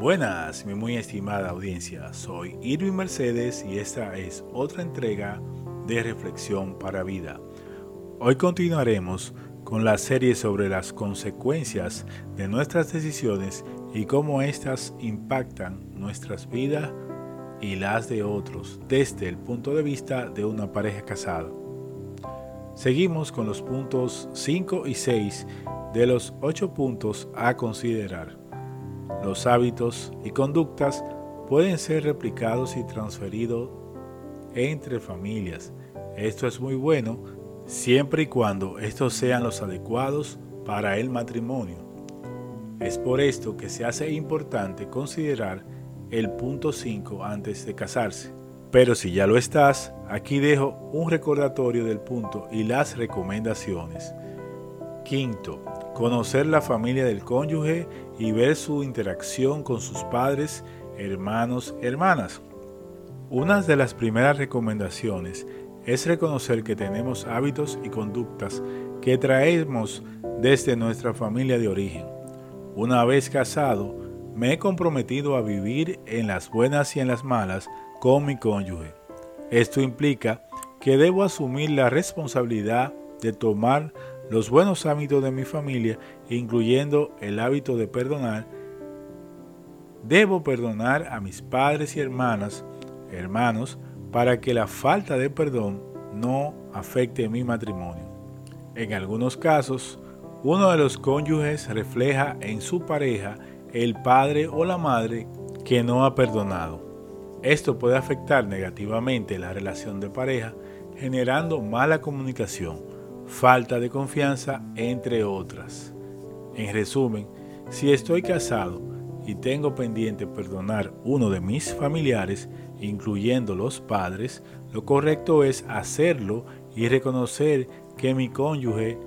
Buenas, mi muy estimada audiencia. Soy Irving Mercedes y esta es otra entrega de Reflexión para Vida. Hoy continuaremos con la serie sobre las consecuencias de nuestras decisiones y cómo éstas impactan nuestras vidas y las de otros desde el punto de vista de una pareja casada. Seguimos con los puntos 5 y 6 de los 8 puntos a considerar. Los hábitos y conductas pueden ser replicados y transferidos entre familias. Esto es muy bueno siempre y cuando estos sean los adecuados para el matrimonio. Es por esto que se hace importante considerar el punto 5 antes de casarse. Pero si ya lo estás, aquí dejo un recordatorio del punto y las recomendaciones. Quinto, conocer la familia del cónyuge y ver su interacción con sus padres, hermanos, hermanas. Una de las primeras recomendaciones es reconocer que tenemos hábitos y conductas que traemos desde nuestra familia de origen. Una vez casado, me he comprometido a vivir en las buenas y en las malas con mi cónyuge. Esto implica que debo asumir la responsabilidad de tomar los buenos hábitos de mi familia, incluyendo el hábito de perdonar, debo perdonar a mis padres y hermanas, hermanos, para que la falta de perdón no afecte mi matrimonio. En algunos casos, uno de los cónyuges refleja en su pareja el padre o la madre que no ha perdonado. Esto puede afectar negativamente la relación de pareja, generando mala comunicación, falta de confianza, entre otras. En resumen, si estoy casado y tengo pendiente perdonar uno de mis familiares, incluyendo los padres, lo correcto es hacerlo y reconocer que mi cónyuge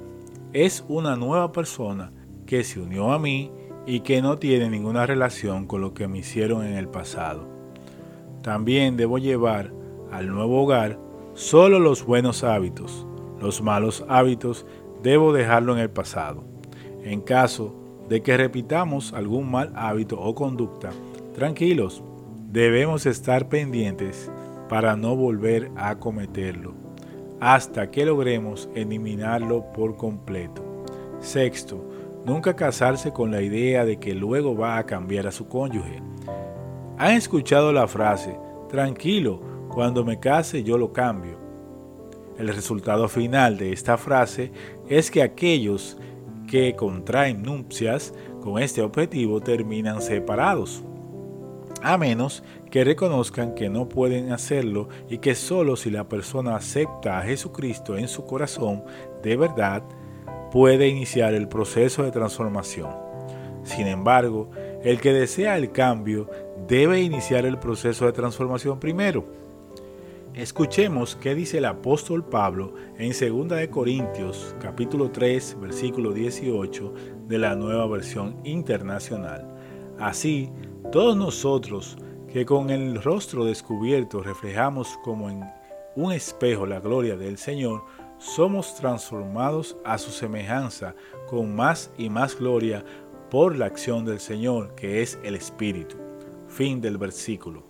es una nueva persona que se unió a mí y que no tiene ninguna relación con lo que me hicieron en el pasado. También debo llevar al nuevo hogar solo los buenos hábitos, los malos hábitos debo dejarlo en el pasado. En caso de que repitamos algún mal hábito o conducta, tranquilos, debemos estar pendientes para no volver a cometerlo, hasta que logremos eliminarlo por completo. Sexto, nunca casarse con la idea de que luego va a cambiar a su cónyuge. ¿Han escuchado la frase, tranquilo, cuando me case yo lo cambio? El resultado final de esta frase es que aquellos que contraen nupcias con este objetivo terminan separados, a menos que reconozcan que no pueden hacerlo y que solo si la persona acepta a Jesucristo en su corazón de verdad, puede iniciar el proceso de transformación. Sin embargo, el que desea el cambio debe iniciar el proceso de transformación primero. Escuchemos qué dice el apóstol Pablo en 2 de Corintios capítulo 3 versículo 18 de la Nueva Versión Internacional. Así, todos nosotros que con el rostro descubierto reflejamos como en un espejo la gloria del Señor, somos transformados a su semejanza con más y más gloria por la acción del Señor, que es el Espíritu. Fin del versículo.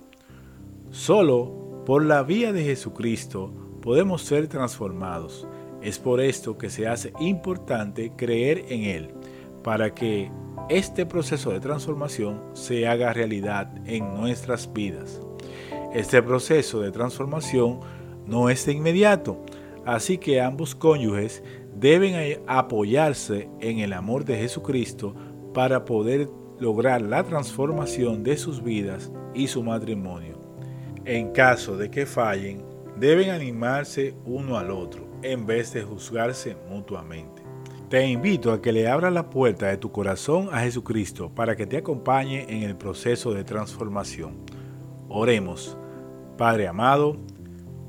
Solo por la vía de Jesucristo podemos ser transformados. Es por esto que se hace importante creer en Él, para que este proceso de transformación se haga realidad en nuestras vidas. Este proceso de transformación no es de inmediato, así que ambos cónyuges deben apoyarse en el amor de Jesucristo para poder lograr la transformación de sus vidas y su matrimonio. En caso de que fallen, deben animarse uno al otro en vez de juzgarse mutuamente. Te invito a que le abras la puerta de tu corazón a Jesucristo para que te acompañe en el proceso de transformación. Oremos. Padre amado,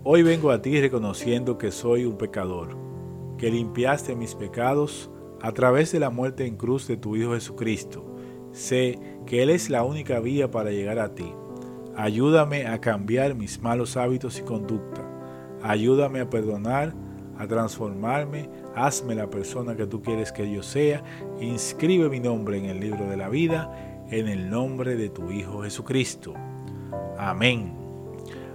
hoy vengo a ti reconociendo que soy un pecador, que limpiaste mis pecados a través de la muerte en cruz de tu Hijo Jesucristo. Sé que Él es la única vía para llegar a ti Ayúdame a cambiar mis malos hábitos y conducta. Ayúdame a perdonar, a transformarme. Hazme la persona que tú quieres que yo sea. Inscribe mi nombre en el libro de la vida en el nombre de tu Hijo Jesucristo. Amén.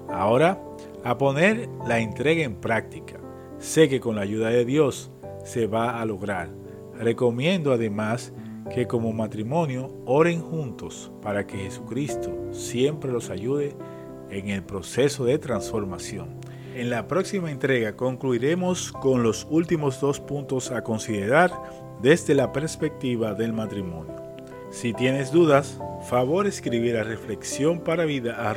Ahora, a poner la entrega en práctica. Sé que con la ayuda de Dios se va a lograr. Recomiendo además que como matrimonio oren juntos para que Jesucristo siempre los ayude en el proceso de transformación. En la próxima entrega concluiremos con los últimos dos puntos a considerar desde la perspectiva del matrimonio. Si tienes dudas, favor escribir a reflexión para vida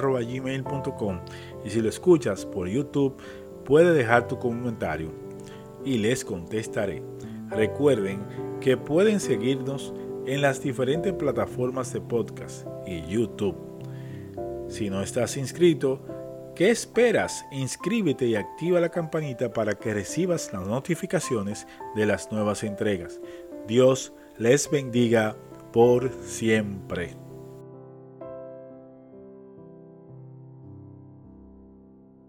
y si lo escuchas por YouTube, puede dejar tu comentario y les contestaré. Recuerden que pueden seguirnos en las diferentes plataformas de podcast y YouTube. Si no estás inscrito, ¿qué esperas? Inscríbete y activa la campanita para que recibas las notificaciones de las nuevas entregas. Dios les bendiga por siempre.